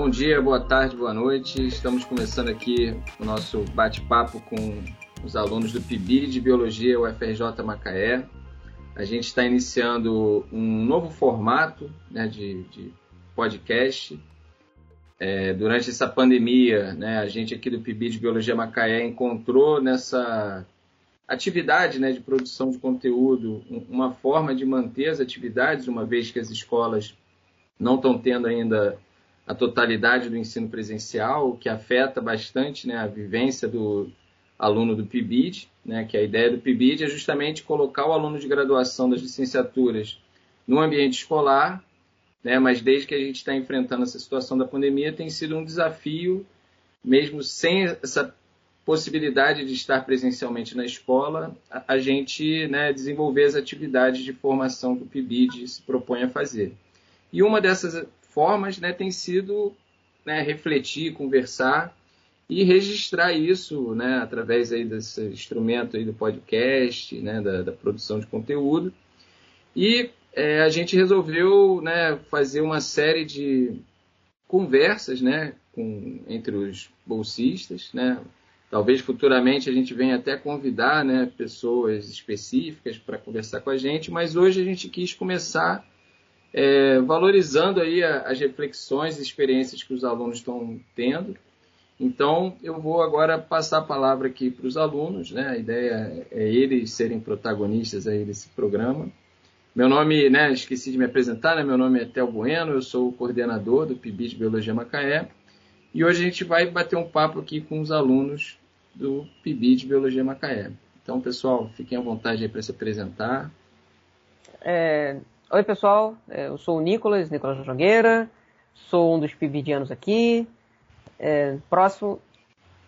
Bom dia, boa tarde, boa noite. Estamos começando aqui o nosso bate-papo com os alunos do PIB de Biologia UFRJ Macaé. A gente está iniciando um novo formato né, de, de podcast. É, durante essa pandemia, né, a gente aqui do PIB de Biologia Macaé encontrou nessa atividade né, de produção de conteúdo uma forma de manter as atividades, uma vez que as escolas não estão tendo ainda a totalidade do ensino presencial, o que afeta bastante né, a vivência do aluno do PIBID, né, que a ideia do PIBID é justamente colocar o aluno de graduação das licenciaturas no ambiente escolar, né, mas desde que a gente está enfrentando essa situação da pandemia, tem sido um desafio, mesmo sem essa possibilidade de estar presencialmente na escola, a, a gente né, desenvolver as atividades de formação que o PIBID se propõe a fazer. E uma dessas formas né, tem sido né, refletir, conversar e registrar isso né, através aí desse instrumento aí do podcast, né, da, da produção de conteúdo. E é, a gente resolveu né, fazer uma série de conversas né, com, entre os bolsistas. Né? Talvez futuramente a gente venha até convidar né, pessoas específicas para conversar com a gente, mas hoje a gente quis começar é, valorizando aí as reflexões e experiências que os alunos estão tendo. Então, eu vou agora passar a palavra aqui para os alunos, né? A ideia é eles serem protagonistas aí desse programa. Meu nome, né, esqueci de me apresentar, né? Meu nome é Tel Bueno, eu sou o coordenador do PIB de Biologia Macaé. E hoje a gente vai bater um papo aqui com os alunos do PIB de Biologia Macaé. Então, pessoal, fiquem à vontade aí para se apresentar. É, Oi, pessoal. É, eu sou o Nicolas, Nicolas Jogueira. Sou um dos pibidianos aqui. É, próximo.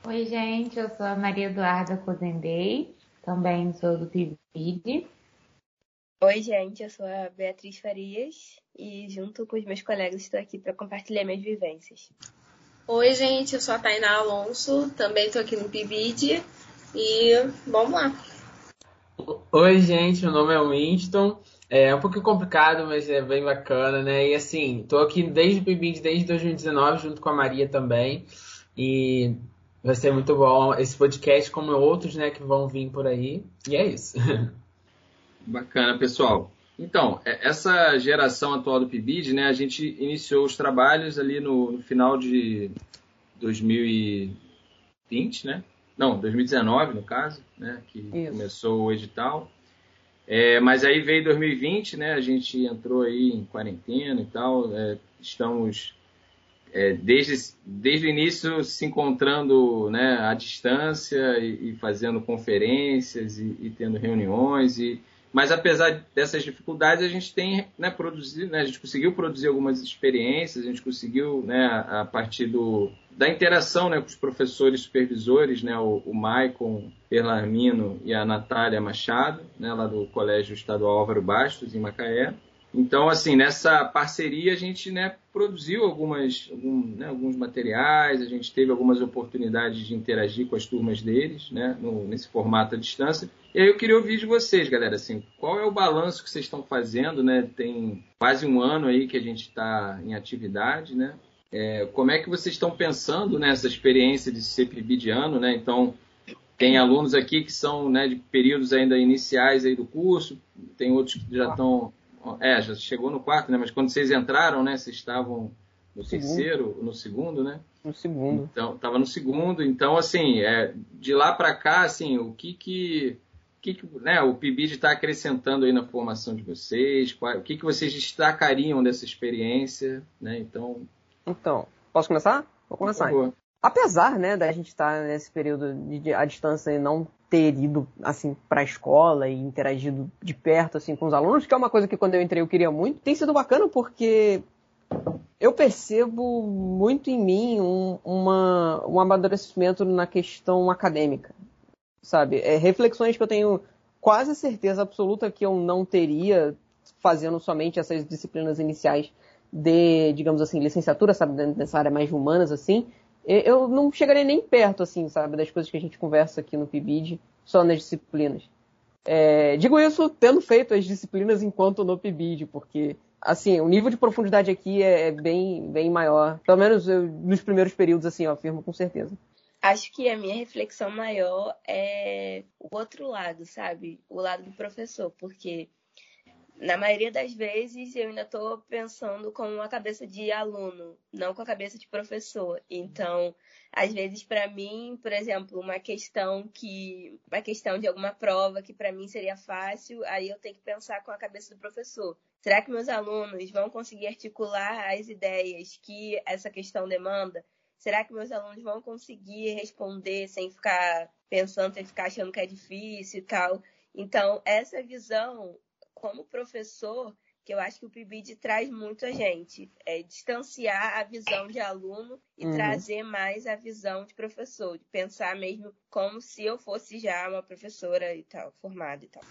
Oi, gente. Eu sou a Maria Eduarda Cozendei. Também sou do PIBID. Oi, gente. Eu sou a Beatriz Farias. E junto com os meus colegas estou aqui para compartilhar minhas vivências. Oi, gente. Eu sou a Tainá Alonso. Também estou aqui no PIBID. E vamos lá. Oi, gente. Meu nome é Winston. É um pouquinho complicado, mas é bem bacana, né? E assim, tô aqui desde o PIBID, desde 2019, junto com a Maria também. E vai ser muito bom esse podcast, como outros, né, que vão vir por aí. E é isso. Bacana, pessoal. Então, é, essa geração atual do PIBID, né, a gente iniciou os trabalhos ali no, no final de 2020, né? Não, 2019, no caso, né, que isso. começou o edital. É, mas aí veio 2020, né? A gente entrou aí em quarentena e tal. É, estamos é, desde, desde o início se encontrando né, à distância e, e fazendo conferências e, e, tendo reuniões. E, mas apesar dessas dificuldades, a gente tem né, produzido, né, a gente conseguiu produzir algumas experiências, a gente conseguiu, né, a, partir do, da interação né, com os professores supervisores, né, o, o Maicon Perlarmino e a Natália Machado, né, lá do Colégio Estadual Álvaro Bastos, em Macaé. Então, assim, nessa parceria a gente né, produziu algumas, algum, né, alguns materiais, a gente teve algumas oportunidades de interagir com as turmas deles, né, no, nesse formato à distância. E aí eu queria ouvir de vocês, galera, assim, qual é o balanço que vocês estão fazendo, né? Tem quase um ano aí que a gente está em atividade, né? É, como é que vocês estão pensando nessa experiência de ser pibidiano, né? Então, tem alunos aqui que são né, de períodos ainda iniciais aí do curso, tem outros que já estão... É, já chegou no quarto, né? Mas quando vocês entraram, né? Vocês estavam no terceiro, no segundo, né? No segundo. Então, estava no segundo. Então, assim, é, de lá para cá, assim, o que que, que, que né, o PIBID está acrescentando aí na formação de vocês? Qual, o que, que vocês destacariam dessa experiência, né? Então, então, posso começar? Vou começar. Apesar, né, da gente estar tá nesse período de, à distância e não ter ido, assim, para a escola e interagido de perto, assim, com os alunos, que é uma coisa que quando eu entrei eu queria muito, tem sido bacana porque eu percebo muito em mim um, uma, um amadurecimento na questão acadêmica, sabe? É, reflexões que eu tenho quase certeza absoluta que eu não teria fazendo somente essas disciplinas iniciais de, digamos assim, licenciatura, sabe, nessa área mais humanas, assim, eu não chegaria nem perto, assim, sabe, das coisas que a gente conversa aqui no PIBID, só nas disciplinas. É, digo isso tendo feito as disciplinas enquanto no PIBID, porque assim, o nível de profundidade aqui é, é bem, bem maior. Pelo menos eu, nos primeiros períodos, assim, eu afirmo com certeza. Acho que a minha reflexão maior é o outro lado, sabe? O lado do professor, porque na maioria das vezes eu ainda estou pensando com a cabeça de aluno, não com a cabeça de professor. Então, às vezes para mim, por exemplo, uma questão que uma questão de alguma prova que para mim seria fácil, aí eu tenho que pensar com a cabeça do professor. Será que meus alunos vão conseguir articular as ideias que essa questão demanda? Será que meus alunos vão conseguir responder sem ficar pensando, sem ficar achando que é difícil e tal? Então, essa visão como professor, que eu acho que o PIBID traz muito a gente, é distanciar a visão de aluno e uhum. trazer mais a visão de professor, de pensar mesmo como se eu fosse já uma professora e tal, formada e tal.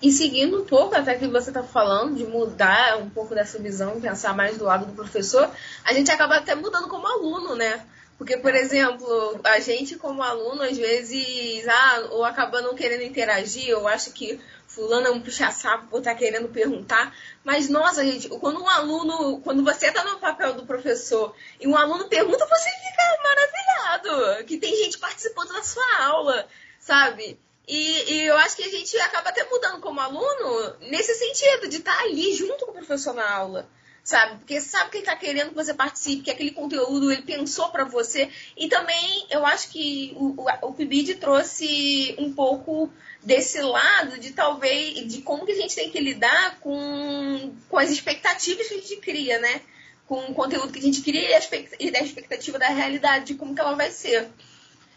E seguindo um pouco até que você está falando, de mudar um pouco dessa visão, pensar mais do lado do professor, a gente acaba até mudando como aluno, né? Porque, por exemplo, a gente como aluno, às vezes, ah, ou acaba não querendo interagir, ou acha que fulano é um puxa-saco por estar tá querendo perguntar. Mas, nossa, gente, quando um aluno, quando você está no papel do professor e um aluno pergunta, você fica maravilhado, que tem gente participando da sua aula, sabe? E, e, eu acho que a gente acaba até mudando como aluno nesse sentido, de estar tá ali junto com o professor na aula sabe? Porque sabe que ele está querendo que você participe, que aquele conteúdo ele pensou para você. E também eu acho que o, o, o PIBID trouxe um pouco desse lado de talvez de como que a gente tem que lidar com, com as expectativas que a gente cria, né? Com o conteúdo que a gente cria e da expectativa da realidade, de como que ela vai ser.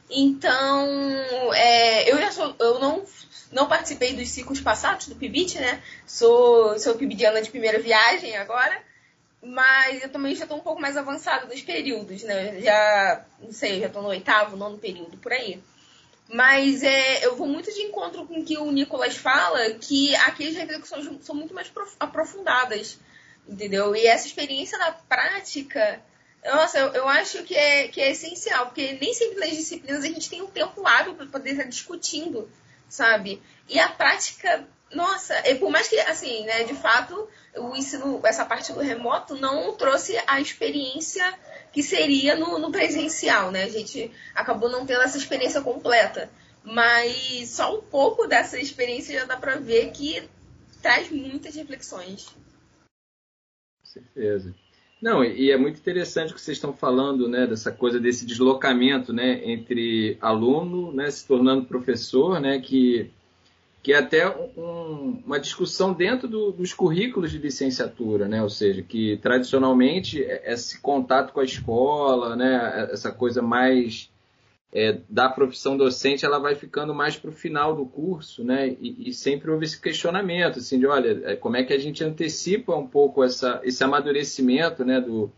Então, é, eu já sou, eu não, não participei dos ciclos passados do PIBIT, né? Sou, sou PIBIdiana de primeira viagem agora. Mas eu também já estou um pouco mais avançada dos períodos, né? Já, não sei, já estou no oitavo, nono período, por aí. Mas é, eu vou muito de encontro com o que o Nicolas fala, que aqui as reflexões são muito mais aprofundadas, entendeu? E essa experiência na prática, nossa, eu, eu acho que é, que é essencial, porque nem sempre nas disciplinas a gente tem um tempo hábil para poder estar discutindo, sabe? E a prática nossa, e por mais que, assim, né, de fato, o ensino, essa parte do remoto não trouxe a experiência que seria no, no presencial, né? A gente acabou não tendo essa experiência completa. Mas só um pouco dessa experiência já dá para ver que traz muitas reflexões. Com certeza. Não, e é muito interessante o que vocês estão falando, né, dessa coisa desse deslocamento, né, entre aluno, né, se tornando professor, né, que que é até um, uma discussão dentro do, dos currículos de licenciatura, né? ou seja, que tradicionalmente é, esse contato com a escola, né? essa coisa mais é, da profissão docente, ela vai ficando mais para o final do curso, né? E, e, sempre houve esse questionamento, assim, de olha, é, como é que a gente antecipa um pouco essa, esse amadurecimento, né? Do,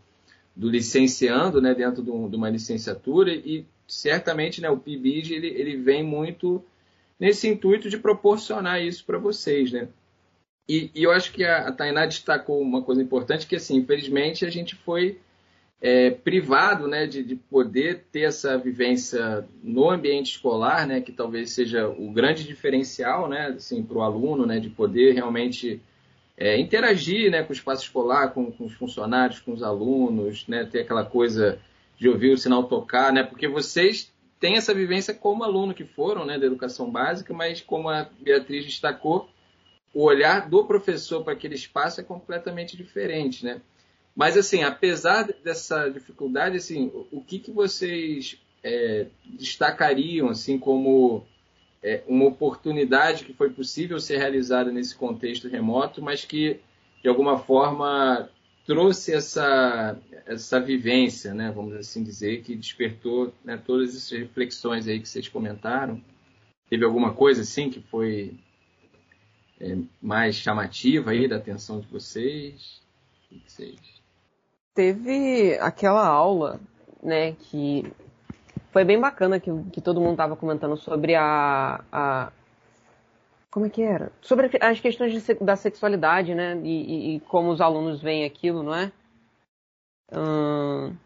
do licenciando, né? Dentro de, de uma licenciatura e certamente, né? O PIBID ele, ele vem muito nesse intuito de proporcionar isso para vocês, né? E, e, eu acho que a, a Tainá destacou uma coisa importante, que assim, infelizmente a gente foi é, privado né, de, de, poder ter essa vivência no ambiente escolar, né, que talvez seja o grande diferencial né, assim, para o aluno, né, de poder realmente é, interagir né, com o espaço escolar, com, com, os funcionários, com os alunos, né, ter aquela coisa de ouvir o sinal tocar, né, porque vocês tem essa vivência como aluno que foram, né, da educação básica, mas como a Beatriz destacou, o olhar do professor para aquele espaço é completamente diferente, né? Mas assim, apesar dessa dificuldade, assim, o que, que vocês é, destacariam assim como é, uma oportunidade que foi possível ser realizada nesse contexto remoto, mas que de alguma forma trouxe essa, essa vivência, né, vamos assim dizer, que despertou né, todas essas reflexões aí que vocês comentaram. Teve alguma coisa assim que foi é, mais chamativa aí da atenção de vocês? O que vocês... Teve aquela aula, né, que foi bem bacana que, que todo mundo estava comentando sobre a, a como é que era? Sobre as questões de, da sexualidade, né? E, e, e, como os alunos veem aquilo, não é? Hum...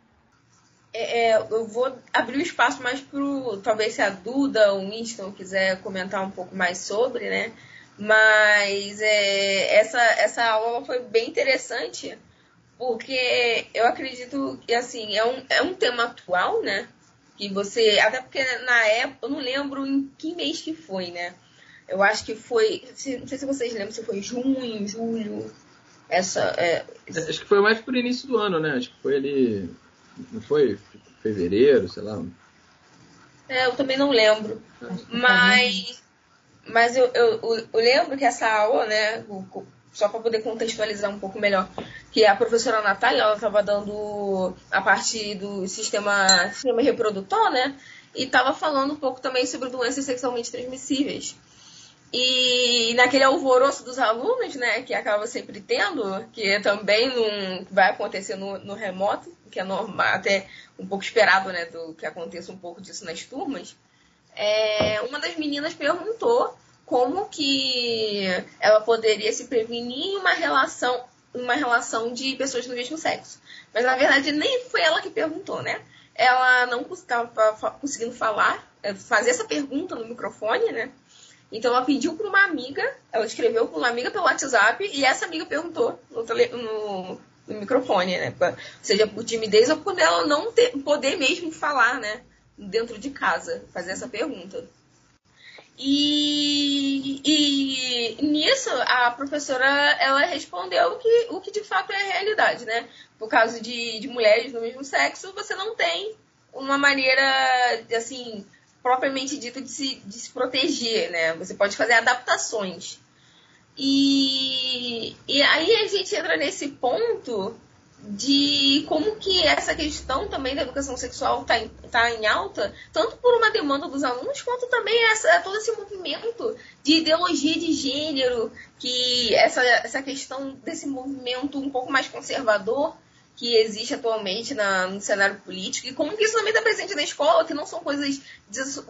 É, é, eu vou abrir o espaço mais para talvez se a Duda ou o Winston quiser comentar um pouco mais sobre, né? Mas é, essa, essa aula foi bem interessante, porque eu acredito que assim, é um, é um tema atual, né? Que você. Até porque na época, eu não lembro em que mês que foi, né? Eu acho que foi. Não sei se vocês lembram se foi junho, julho. Essa. É... Acho que foi mais pro início do ano, né? Acho que foi ali. Não foi fevereiro, sei lá. É, eu também não lembro. Mas. Mas eu, eu, eu lembro que essa aula, né? Só para poder contextualizar um pouco melhor, que a professora Natália, ela estava dando a parte do sistema, sistema reprodutor, né? E estava falando um pouco também sobre doenças sexualmente transmissíveis. E naquele alvoroço dos alunos, né, que acaba sempre tendo, que também vai acontecer no, no remoto, que é normal, até um pouco esperado, né, do que aconteça um pouco disso nas turmas, é, uma das meninas perguntou como que ela poderia se prevenir em uma relação, uma relação de pessoas do mesmo sexo. Mas na verdade nem foi ela que perguntou, né? Ela não estava conseguindo falar, é, fazer essa pergunta no microfone, né? Então ela pediu para uma amiga, ela escreveu para uma amiga pelo WhatsApp e essa amiga perguntou no, tele, no, no microfone, né? Seja por timidez ou por ela não ter, poder mesmo falar, né? Dentro de casa, fazer essa pergunta. E, e nisso a professora ela respondeu o que, o que de fato é a realidade, né? Por causa de, de mulheres do mesmo sexo, você não tem uma maneira assim propriamente dito de se, de se proteger, né? Você pode fazer adaptações. E, e aí a gente entra nesse ponto de como que essa questão também da educação sexual está em, tá em alta, tanto por uma demanda dos alunos, quanto também essa, todo esse movimento de ideologia de gênero, que essa, essa questão desse movimento um pouco mais conservador que existe atualmente na, no cenário político e como que isso também está presente na escola, que não são coisas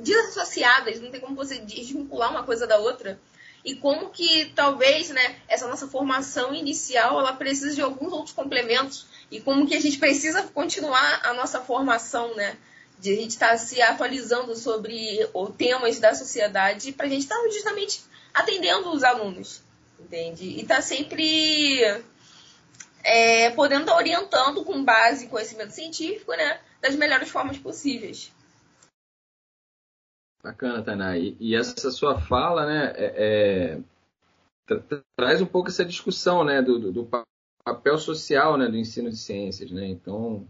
desassociadas, não tem como você desvincular uma coisa da outra. E como que talvez né, essa nossa formação inicial ela precisa de alguns outros complementos e como que a gente precisa continuar a nossa formação, né? De a gente estar tá se atualizando sobre os temas da sociedade para a gente estar tá justamente atendendo os alunos, entende? E estar tá sempre é, podendo estar orientando com base em conhecimento científico, né, das melhores formas possíveis. Bacana, Tainá. E, e essa sua fala, né, é, é, traz um pouco essa discussão, né, do, do, do, papel social, né, do ensino de ciências, né. Então,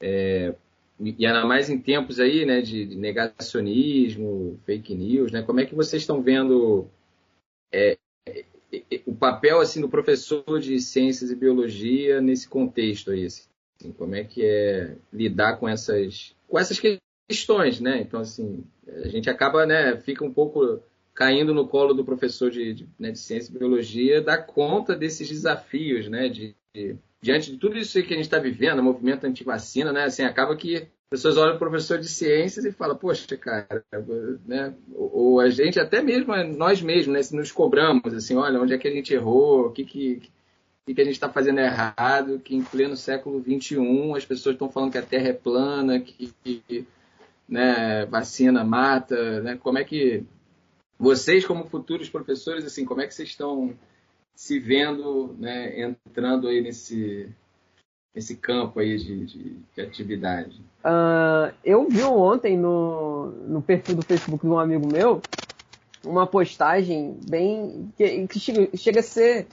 é, e ainda mais em tempos aí, né, de, de, negacionismo, fake news, né. Como é que vocês estão vendo é, o papel assim do professor de ciências e biologia nesse contexto aí, assim, como é que é lidar com essas com essas questões, né? Então assim, a gente acaba, né, fica um pouco caindo no colo do professor de, de, né, de ciência e biologia dar conta desses desafios, né, de, de diante de tudo isso que a gente está vivendo, movimento anti-vacina, né, assim, acaba que pessoas olham o professor de ciências e falam, poxa, cara, né? Ou a gente, até mesmo nós mesmos, né? Se nos cobramos, assim, olha, onde é que a gente errou, o que, que, que, que a gente está fazendo errado, que em pleno século XXI as pessoas estão falando que a Terra é plana, que, que né, vacina mata, né? Como é que vocês, como futuros professores, assim, como é que vocês estão se vendo, né, entrando aí nesse esse campo aí de, de, de atividade? Uh, eu vi ontem no, no perfil do Facebook de um amigo meu uma postagem bem. que, que chega, chega, a ser.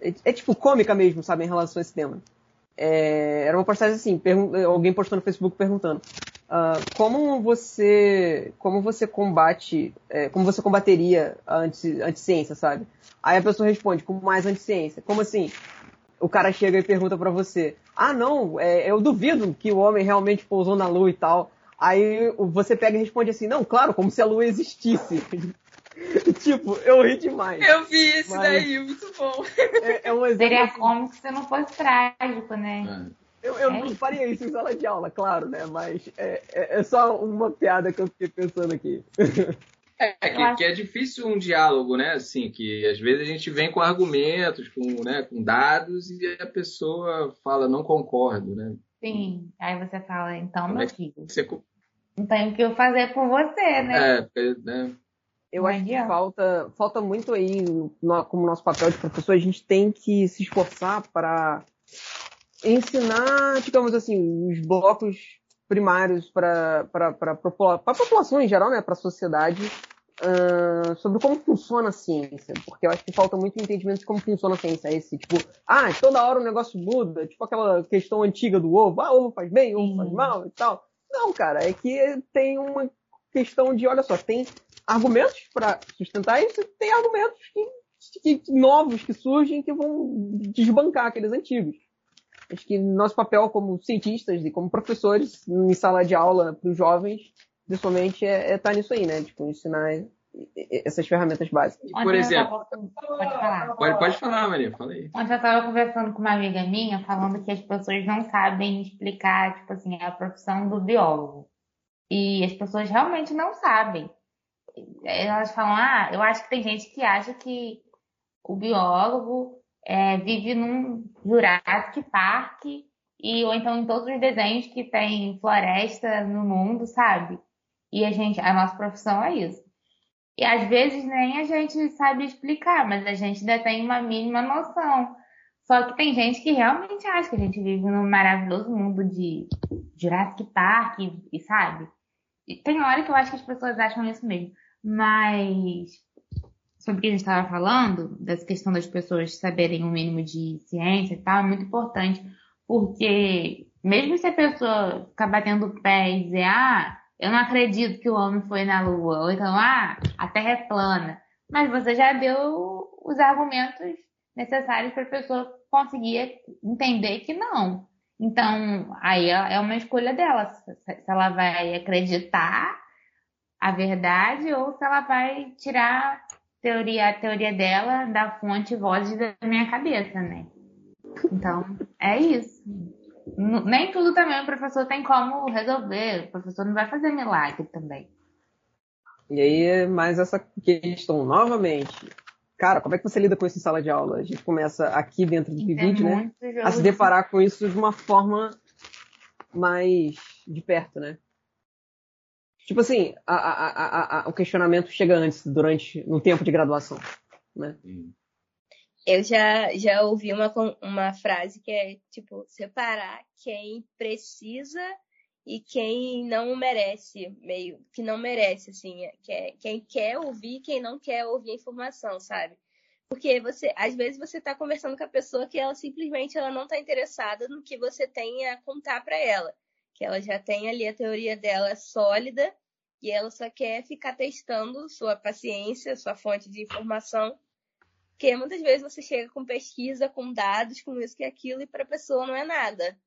É, é, tipo cômica mesmo, sabe, em relação a esse tema. É, era uma postagem assim, alguém postou no Facebook perguntando uh, como você como você combate é, como você combateria a anti, anticiência, sabe? Aí a pessoa responde, como mais anticiência? Como assim? O cara chega e pergunta para você: Ah, não, é, eu duvido que o homem realmente pousou na lua e tal. Aí você pega e responde assim: Não, claro, como se a lua existisse. tipo, eu ri demais. Eu vi esse mas... daí, muito bom. É, é um exemplo Seria assim... como se não fosse trágico, né? É. Eu, eu é não faria isso em sala de aula, claro, né? Mas é, é, é só uma piada que eu fiquei pensando aqui. É, que, que, é difícil um diálogo, né? Assim, que às vezes a gente vem com argumentos, com, né, com dados, e a pessoa fala, não concordo, né? Sim, aí você fala, então, meu filho, você... não tem o que eu fazer por você, né? É, né? eu acho que falta, falta muito aí, no, como nosso papel de professor, a gente tem que se esforçar para ensinar, digamos assim, os blocos primários para a população em geral, né, para a sociedade, uh, sobre como funciona a ciência. Porque eu acho que falta muito entendimento de como funciona a ciência. Esse, tipo, ah, toda hora o negócio muda, tipo aquela questão antiga do ovo, ah, ovo faz bem, ovo faz mal e tal. Não, cara, é que tem uma questão de, olha só, tem argumentos para sustentar isso e tem argumentos que, que, novos que surgem que vão desbancar aqueles antigos. Acho que nosso papel como cientistas e como professores em sala de aula para os jovens, principalmente, é estar é tá nisso aí, né? Tipo, ensinar essas ferramentas básicas. Por exemplo, pode falar. Pode, pode falar, Maria, fala aí. Ontem eu estava conversando com uma amiga minha, falando que as pessoas não sabem explicar, tipo assim, a profissão do biólogo. E as pessoas realmente não sabem. Elas falam, ah, eu acho que tem gente que acha que o biólogo é, vive num Jurassic Park e ou então em todos os desenhos que tem floresta no mundo, sabe? E a gente, a nossa profissão é isso. E às vezes nem a gente sabe explicar, mas a gente ainda tem uma mínima noção. Só que tem gente que realmente acha que a gente vive num maravilhoso mundo de Jurassic Park, e, sabe? E tem hora que eu acho que as pessoas acham isso mesmo. Mas sobre o que a gente estava falando, dessa questão das pessoas saberem o um mínimo de ciência e tal, é muito importante, porque mesmo se a pessoa ficar batendo o pé e dizer, ah, eu não acredito que o homem foi na Lua, ou então, ah, a Terra é plana, mas você já deu os argumentos necessários para a pessoa conseguir entender que não. Então, aí é, é uma escolha dela, se ela vai acreditar a verdade ou se ela vai tirar teoria, a teoria dela da fonte voz da minha cabeça, né? Então, é isso. Nem tudo também o professor tem como resolver. O professor não vai fazer milagre também. E aí, mais essa questão, novamente. Cara, como é que você lida com isso em sala de aula? A gente começa aqui dentro do é vídeo, né? A se deparar com isso de uma forma mais de perto, né? Tipo assim, a, a, a, o questionamento chega antes, durante, no tempo de graduação, né? Eu já, já ouvi uma, uma frase que é, tipo, separar quem precisa e quem não merece, meio que não merece, assim, que é, quem quer ouvir e quem não quer ouvir a informação, sabe? Porque você, às vezes você está conversando com a pessoa que ela simplesmente ela não está interessada no que você tem a contar para ela que ela já tem ali a teoria dela sólida e ela só quer ficar testando sua paciência, sua fonte de informação, porque muitas vezes você chega com pesquisa, com dados, com isso e aquilo, e para a pessoa não é nada.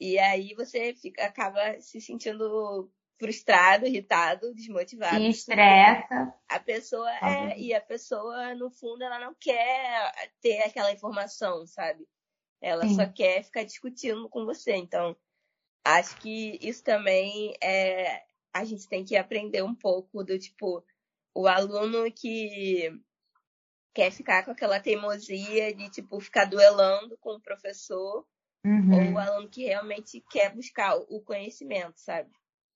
E aí você fica, acaba se sentindo frustrado, irritado, desmotivado. E estressa. A pessoa é, e a pessoa, no fundo, ela não quer ter aquela informação, sabe? Ela Sim. só quer ficar discutindo com você. Então, acho que isso também é a gente tem que aprender um pouco do tipo o aluno que quer ficar com aquela teimosia de tipo ficar duelando com o professor uhum. ou o aluno que realmente quer buscar o conhecimento, sabe?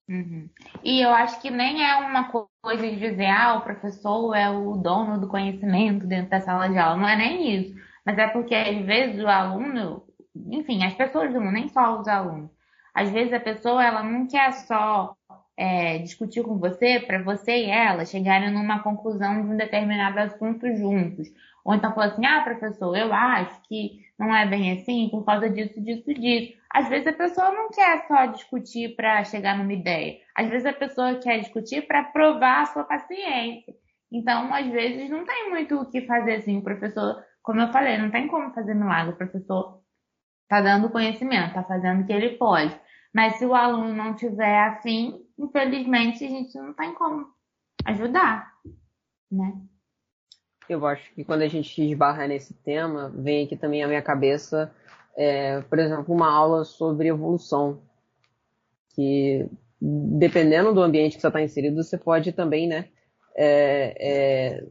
Uhum. E eu acho que nem é uma coisa de dizer, ah, o professor é o dono do conhecimento dentro da sala de aula. Não é nem isso. Mas é porque, às vezes, o aluno, enfim, as pessoas do mundo, nem só os alunos, às vezes a pessoa ela não quer só é, discutir com você para você e ela chegarem numa conclusão de um determinado assunto juntos. Ou então falar assim, ah, professor, eu acho que não é bem assim por causa disso, disso, disso. Às vezes a pessoa não quer só discutir para chegar numa ideia. Às vezes a pessoa quer discutir para provar a sua paciência. Então, às vezes, não tem muito o que fazer assim. O professor, como eu falei, não tem como fazer milagre. O professor está dando conhecimento, está fazendo o que ele pode. Mas se o aluno não tiver afim, infelizmente a gente não tem como ajudar, né? Eu acho que quando a gente esbarra nesse tema, vem aqui também à minha cabeça, é, por exemplo, uma aula sobre evolução, que dependendo do ambiente que você está inserido, você pode também, né, é, é,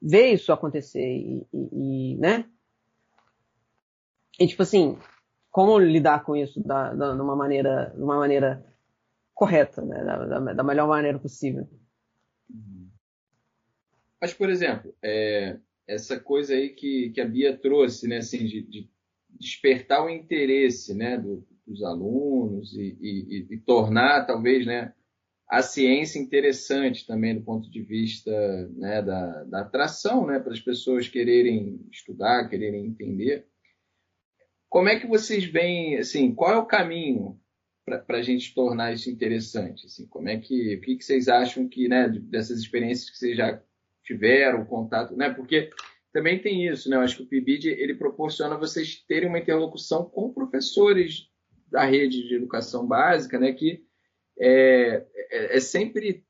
ver isso acontecer e, e, e, né? E tipo assim, como lidar com isso da, da, de uma maneira, de uma maneira correta, né? da, da, da melhor maneira possível. Mas, por exemplo, é, essa coisa aí que, que a Bia trouxe, né, assim, de, de despertar o interesse né, do, dos alunos e, e, e, tornar, talvez, né, a ciência interessante também do ponto de vista né, da, da atração né, para as pessoas quererem estudar, quererem entender. Como é que vocês veem, assim, qual é o caminho para a gente tornar isso interessante? Assim, como é que, o que, que vocês acham que, né, dessas experiências que vocês já tiveram contato, né? Porque também tem isso, né? Eu acho que o PIBID ele proporciona vocês terem uma interlocução com professores da rede de educação básica, né? Que é, é, é sempre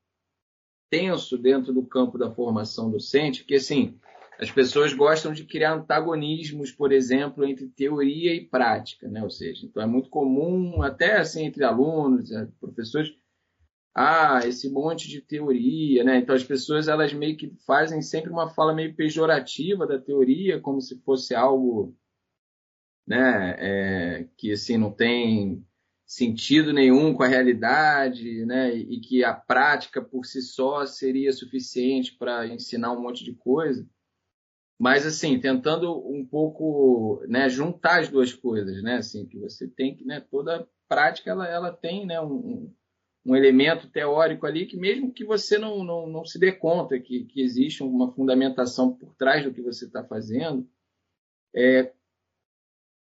tenso dentro do campo da formação docente, porque assim as pessoas gostam de criar antagonismos, por exemplo, entre teoria e prática, né? Ou seja, então é muito comum, até assim entre alunos, né, professores, ah, esse monte de teoria, né? Então as pessoas elas meio que fazem sempre uma fala meio pejorativa da teoria, como se fosse algo, né? É, que assim não tem sentido nenhum com a realidade, né? E que a prática por si só seria suficiente para ensinar um monte de coisa. Mas assim, tentando um pouco, né, juntar as duas coisas, né? Assim, que você tem que, né, toda prática ela, ela tem, né, um, um elemento teórico ali que mesmo que você não, não, não se dê conta que, que existe uma fundamentação por trás do que você está fazendo, é,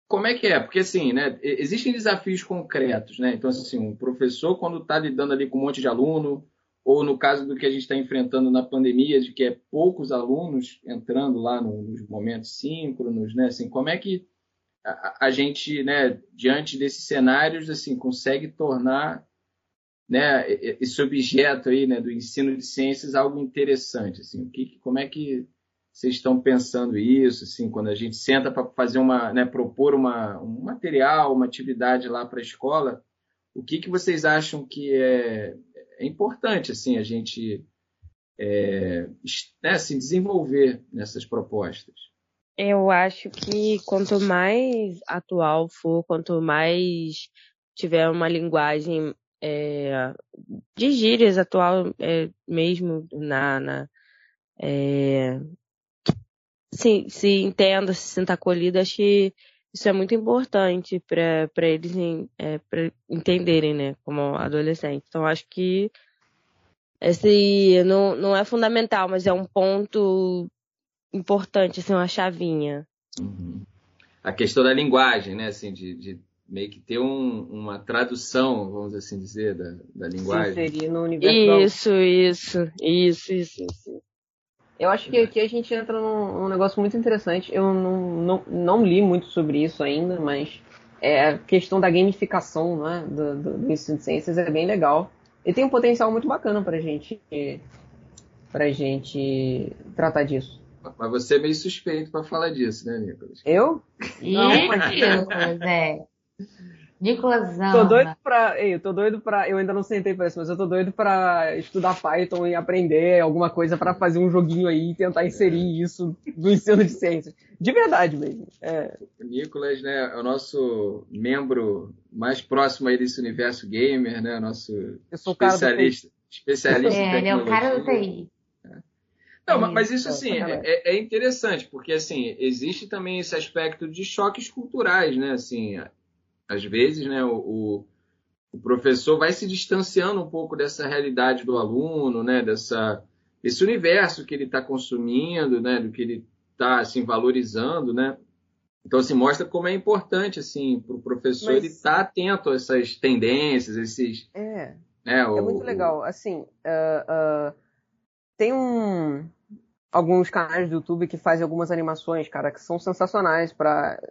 como é que é? Porque assim, né, existem desafios concretos, né? Então, assim, um professor, quando está lidando ali com um monte de aluno, ou no caso do que a gente está enfrentando na pandemia, de que é poucos alunos entrando lá nos momentos síncronos, né? Assim, como é que a, a gente, né, diante desses cenários, assim, consegue tornar né, esse objeto aí, né, do ensino de ciências algo interessante, assim, o que, como é que vocês estão pensando isso, assim, quando a gente senta para fazer uma, né, propor uma, um material, uma atividade lá para a escola, o que, que vocês acham que é, é importante, assim, a gente é, né, assim, desenvolver nessas propostas? Eu acho que quanto mais atual for, quanto mais tiver uma linguagem é, de gírias atual é, mesmo na, na é, se, se entenda, se sinta acolhida, acho que isso é muito importante para eles é, pra entenderem, né, como adolescente. Então acho que esse não, não é fundamental, mas é um ponto importante, assim, uma chavinha. Uhum. A questão da linguagem, né, assim, de, de meio que ter um, uma tradução, vamos assim dizer, da, da linguagem. Sim, seria no universo. Isso, isso, isso, isso, isso. Eu acho que aqui a gente entra num, num, negócio muito interessante. Eu não, não, não li muito sobre isso ainda, mas é, a questão da gamificação né, do, do, do ensino de ciências é bem legal. E tem um potencial muito bacana pra gente, pra gente tratar disso. Mas você é meio suspeito para falar disso, né, Nicolas? Eu? Não, Nicolas, é. Nicolasão. Tô doido pra. Ei, eu tô doido pra. Eu ainda não sentei pra isso, mas eu tô doido pra estudar Python e aprender alguma coisa para fazer um joguinho aí e tentar inserir isso no ensino de ciências. De verdade mesmo. É. O Nicolas, né, é o nosso membro mais próximo aí desse universo gamer, né? Nosso especialista. Especialista é, ele é o cara do TI. Não, mas isso assim é, é, interessante porque assim existe também esse aspecto de choques culturais, né? Assim, às vezes, né, o, o, professor vai se distanciando um pouco dessa realidade do aluno, né, dessa, desse universo que ele está consumindo, né, do que ele está assim, valorizando, né? Então, assim, mostra como é importante, assim, para o professor Mas... ele estar tá atento a essas tendências, esses... É, né, é muito legal. Assim, uh, uh, tem um, alguns canais do YouTube que fazem algumas animações, cara, que são sensacionais para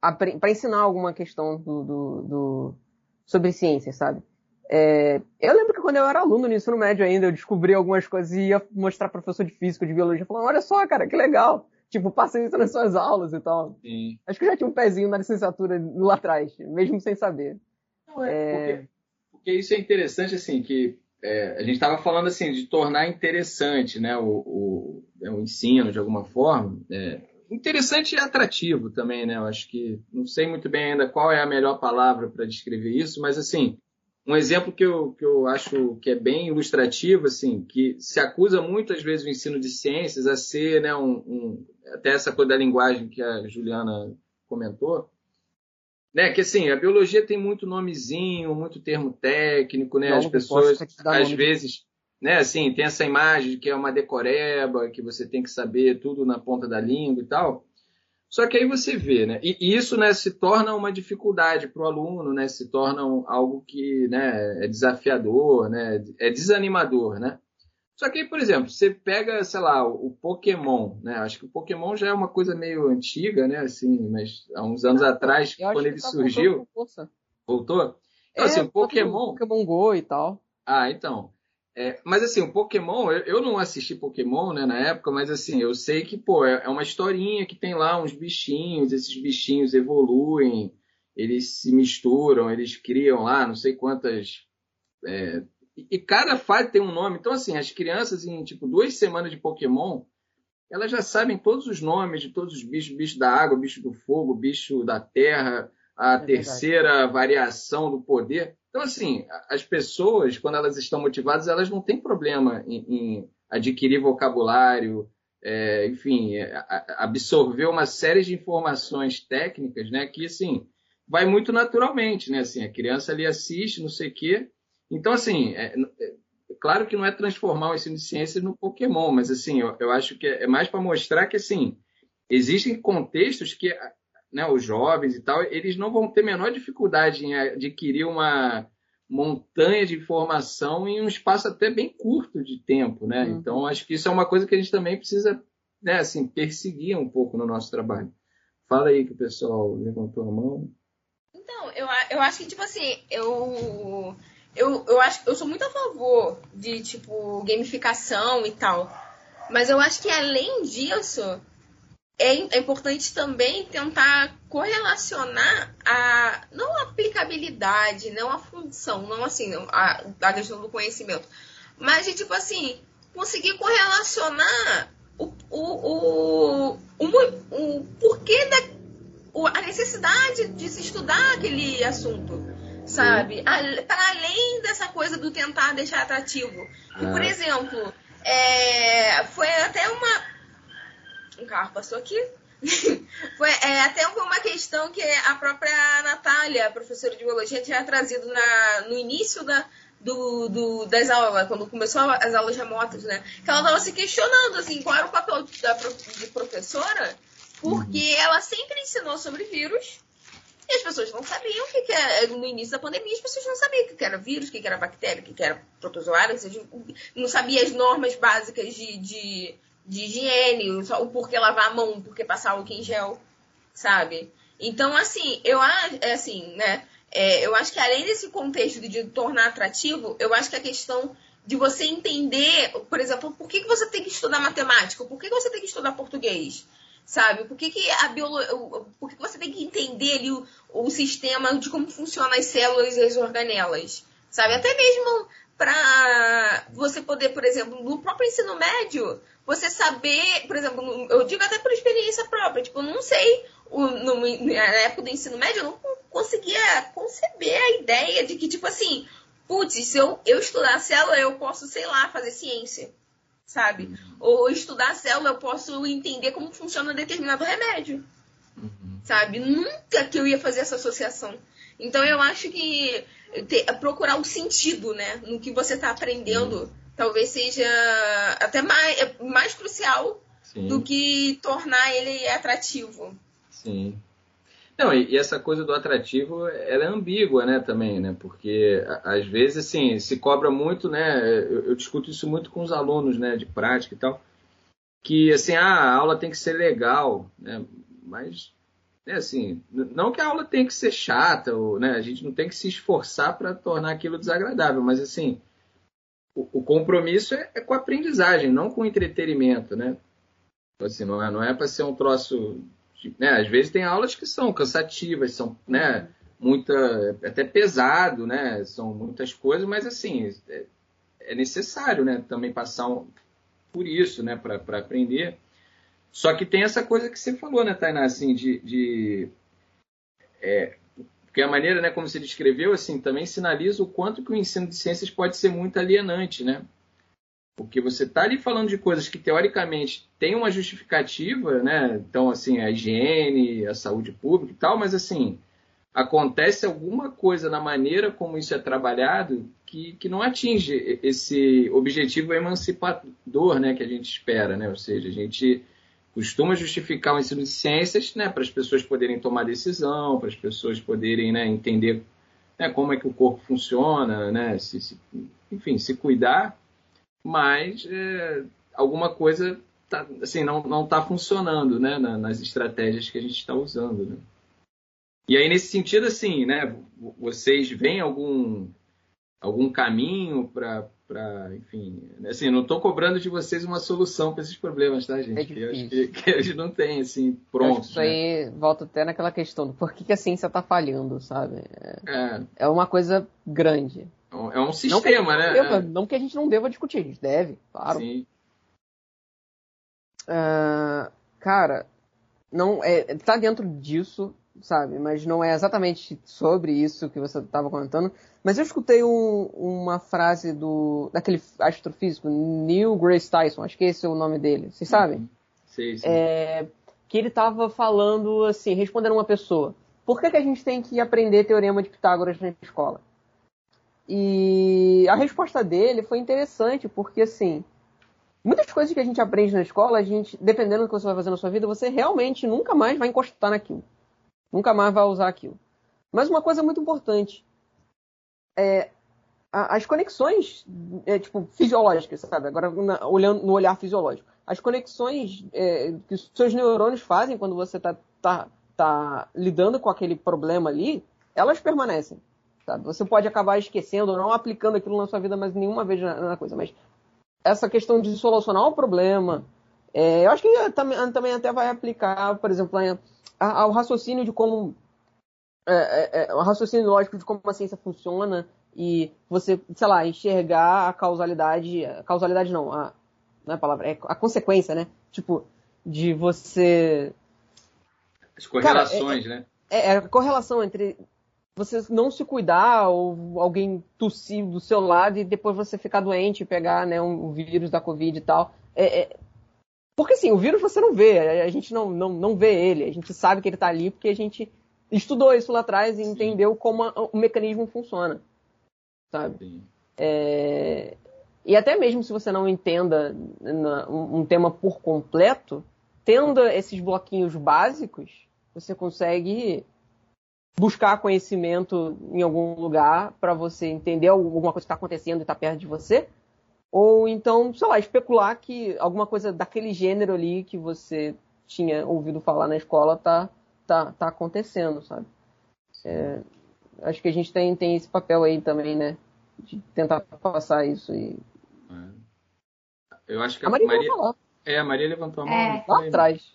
para ensinar alguma questão do, do, do sobre ciência, sabe? É, eu lembro que quando eu era aluno no ensino médio ainda, eu descobri algumas coisas e ia mostrar para professor de física, de biologia, falando, olha só, cara, que legal. Tipo, passei isso nas suas aulas e tal. Sim. Acho que eu já tinha um pezinho na licenciatura lá atrás, mesmo sem saber. Não, é, é... Porque, porque, isso é interessante, assim, que é, a gente estava falando, assim, de tornar interessante, né, o, o, é, o ensino, de alguma forma. É, interessante e atrativo também, né? Eu acho que não sei muito bem ainda qual é a melhor palavra para descrever isso, mas assim, um exemplo que eu, que eu acho que é bem ilustrativo, assim, que se acusa muitas vezes o ensino de ciências a ser, né, um, um, até essa coisa da linguagem que a Juliana comentou, né, que assim, a biologia tem muito nomezinho, muito termo técnico, né, as pessoas às vezes, né, assim, tem essa imagem de que é uma decoreba, que você tem que saber tudo na ponta da língua e tal, só que aí você vê, né? E, isso né, se torna uma dificuldade para o aluno, né? Se torna algo que né, é desafiador, né? É desanimador, né? Só que aí, por exemplo, você pega, sei lá, o, Pokémon, né? Acho que o Pokémon já é uma coisa meio antiga, né? Assim, mas há uns anos atrás, quando ele tá surgiu. Voltou? Então, é, assim, o Pokémon. Pokémon Go e tal. Ah, então. É, mas assim, o Pokémon, eu, eu, não assisti Pokémon né, na época, mas assim, eu sei que, pô, é, é, uma historinha que tem lá uns bichinhos, esses bichinhos evoluem, eles se misturam, eles criam lá não sei quantas. É, e, cada fase tem um nome. Então, assim, as crianças em tipo duas semanas de Pokémon, elas já sabem todos os nomes de todos os bichos, bicho da água, bicho do fogo, bicho da terra, a é terceira variação do poder. Então, assim, as pessoas, quando elas estão motivadas, elas não têm problema em, em adquirir vocabulário, é, enfim, é, absorver uma série de informações técnicas, né, que, assim, vai muito naturalmente, né, assim, a criança ali assiste, não sei o quê. Então, assim, é, é, claro que não é transformar o ensino de ciências no Pokémon, mas, assim, eu, eu acho que é mais para mostrar que, assim, existem contextos que né, os jovens e tal, eles não vão ter menor dificuldade em adquirir uma montanha de informação em um espaço até bem curto de tempo, né? Uhum. Então, acho que isso é uma coisa que a gente também precisa, né, assim, perseguir um pouco no nosso trabalho. Fala aí que o pessoal levantou a mão. Então, eu, eu acho que, tipo assim, eu, eu, eu acho eu sou muito a favor de, tipo, gamificação e tal. Mas eu acho que além disso, é importante também tentar correlacionar a não a aplicabilidade, não a função, não assim, a, a questão do conhecimento, mas de tipo assim, conseguir correlacionar o, o, o, o, o porquê da o, a necessidade de se estudar aquele assunto, sabe? Para além dessa coisa do tentar deixar atrativo. por é. exemplo, é, foi até uma um carro passou aqui. foi é, até uma questão que a própria Natália, professora de biologia, tinha trazido na, no início da, do, do, das aulas, quando começou as aulas remotas, né? Que ela estava se questionando, assim, qual era o papel da de professora, porque uhum. ela sempre ensinou sobre vírus, e as pessoas não sabiam o que, que era. No início da pandemia, as pessoas não sabiam o que, que era vírus, o que, que era bactéria, o que, que era protozoário, não sabia as normas básicas de, de de higiene, o porquê lavar a mão, o porquê passar álcool em gel, sabe? Então, assim, eu é assim, né? É, eu acho que além desse contexto de, tornar atrativo, eu acho que a questão de você entender, por exemplo, por que, que você tem que estudar matemática, por que, que você tem que estudar português, sabe? Por que, que a biologia, por que, que você tem que entender ali o, o sistema de como funcionam as células e as organelas, sabe? Até mesmo para você poder, por exemplo, no próprio ensino médio, você saber, por exemplo, eu digo até por experiência própria, tipo, eu não sei, o, no, na época do ensino médio, eu não conseguia conceber a ideia de que, tipo assim, putz, se eu, eu estudar célula, eu posso, sei lá, fazer ciência, sabe? Uhum. Ou estudar célula, eu posso entender como funciona determinado remédio, uhum. sabe? Nunca que eu ia fazer essa associação. Então eu acho que ter, procurar o um sentido, né, no que você está aprendendo. Uhum talvez seja até mais, é mais crucial Sim. do que tornar ele atrativo. Sim. Não, e, e, essa coisa do atrativo, ela é ambígua, né, também, né, porque às vezes, assim, se cobra muito, né, eu, eu, discuto isso muito com os alunos, né, de prática e tal, que, assim, ah, a aula tem que ser legal, né, mas, é assim, não que a aula tem que ser chata, ou, né, a gente não tem que se esforçar para tornar aquilo desagradável, mas, assim, o, compromisso é, é, com a aprendizagem, não com o entretenimento, né? Então, assim, não é, não é para ser um troço. De, né? Às vezes tem aulas que são cansativas, são né, muita, até pesado, né? São muitas coisas, mas assim é, é necessário, né? Também passar um, por isso, né? Para aprender. Só que tem essa coisa que você falou, né, Tainá? Assim, de, de é, Porque a maneira, né, como você descreveu, assim, também sinaliza o quanto que o ensino de ciências pode ser muito alienante, né? Porque você está ali falando de coisas que teoricamente têm uma justificativa, né? Então, assim, a higiene, a saúde pública e tal, mas assim, acontece alguma coisa na maneira como isso é trabalhado que, que não atinge esse objetivo emancipador, né, que a gente espera, né? Ou seja, a gente costuma justificar o ensino de ciências né, para as pessoas poderem tomar decisão, para as pessoas poderem né, entender né, como é que o corpo funciona, né, se, se, enfim, se cuidar, mas é, alguma coisa tá, assim, não está funcionando né, nas estratégias que a gente está usando. Né? E aí, nesse sentido, assim, né, vocês veem algum, algum caminho para para, enfim, assim, não estou cobrando de vocês uma solução para esses problemas, tá, gente? É acho que, que, a gente não tem, assim, pronto. Isso né? aí volta até naquela questão do por que, que a ciência está falhando, sabe? É, é uma coisa grande. É um é sistema, não né? Deva, é. Não que a gente não deva discutir, a gente deve, claro. Sim. Uh, cara, não é, tá dentro disso, sabe? Mas não é exatamente sobre isso que você estava comentando. Mas eu escutei um, uma frase do daquele astrofísico Neil Grace Tyson, acho que esse é o nome dele. Vocês sabem? Uhum. Sim, sim. É, que ele estava falando assim, respondendo uma pessoa: Por que, que a gente tem que aprender teorema de Pitágoras na escola? E a resposta dele foi interessante, porque assim, muitas coisas que a gente aprende na escola, a gente, dependendo do que você vai fazer na sua vida, você realmente nunca mais vai encostar naquilo. Nunca mais vai usar aquilo. Mas uma coisa muito importante, é, as conexões, é, tipo, fisiológicas, sabe? Agora, na, olhando no olhar fisiológico. As conexões é, que os seus neurônios fazem quando você está tá, tá lidando com aquele problema ali, elas permanecem. Sabe? Você pode acabar esquecendo ou não aplicando aquilo na sua vida mais nenhuma vez na, na coisa. Mas essa questão de solucionar o problema, é, eu acho que também, também até vai aplicar, por exemplo, ao raciocínio de como é, é, é, o raciocínio lógico de como a ciência funciona e você, sei lá, enxergar a causalidade, a causalidade não, a, não é a palavra, é a consequência, né? Tipo, de você... As correlações, Cara, é, né? É, é, a correlação entre você não se cuidar ou alguém tossir do seu lado e depois você ficar doente e pegar né, um, vírus da Covid e tal. É, é, porque assim, o vírus você não vê, a gente não, não, não vê ele, a gente sabe que ele está ali porque a gente estudou isso lá atrás e Sim. entendeu como a, o mecanismo funciona, sabe? É, e até mesmo se você não entenda um, um tema por completo, tendo esses bloquinhos básicos, você consegue buscar conhecimento em algum lugar para você entender alguma coisa que está acontecendo e está perto de você. Ou então, sei lá, especular que alguma coisa daquele gênero ali que você tinha ouvido falar na escola está tá, tá acontecendo, sabe? É, acho que a gente tem, tem esse papel aí também, né? De tentar passar isso e. É. Eu acho que a, a Maria, Maria... É, a Maria levantou a mão. É. Lá atrás.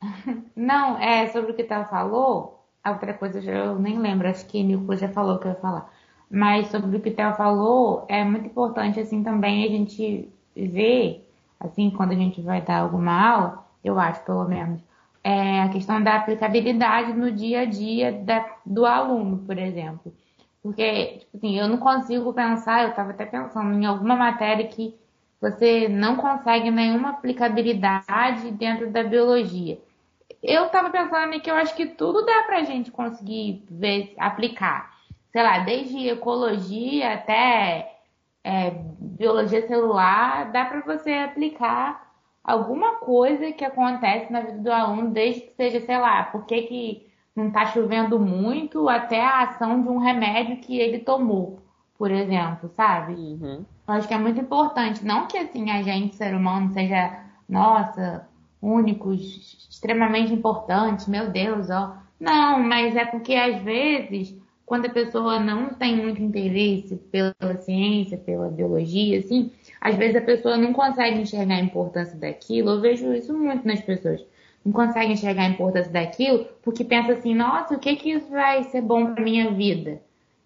Não, é sobre o que ela falou. Outra coisa eu nem lembro, acho que Nilco já falou que eu ia falar. Mas sobre o que Theo falou, é muito importante assim também a gente ver, assim, quando a gente vai dar alguma aula, eu acho pelo menos, é a questão da aplicabilidade no dia a dia da, do aluno, por exemplo. Porque, tipo assim, eu não consigo pensar, eu estava até pensando em alguma matéria que você não consegue nenhuma aplicabilidade dentro da biologia. Eu estava pensando que eu acho que tudo dá para a gente conseguir ver, aplicar. Sei lá, desde ecologia até é, biologia celular, dá para você aplicar alguma coisa que acontece na vida do aluno, desde que seja, sei lá, por que, que não está chovendo muito, até a ação de um remédio que ele tomou, por exemplo, sabe? Uhum. Eu acho que é muito importante. Não que assim a gente, ser humano, seja, nossa, únicos, extremamente importantes, meu Deus, ó. Não, mas é porque às vezes, quando a pessoa não tem muito interesse pela ciência, pela biologia, assim, às vezes a pessoa não consegue enxergar a importância daquilo. Eu vejo isso muito nas pessoas. Não consegue enxergar a importância daquilo porque pensa assim, nossa, o que que isso vai ser bom para minha vida?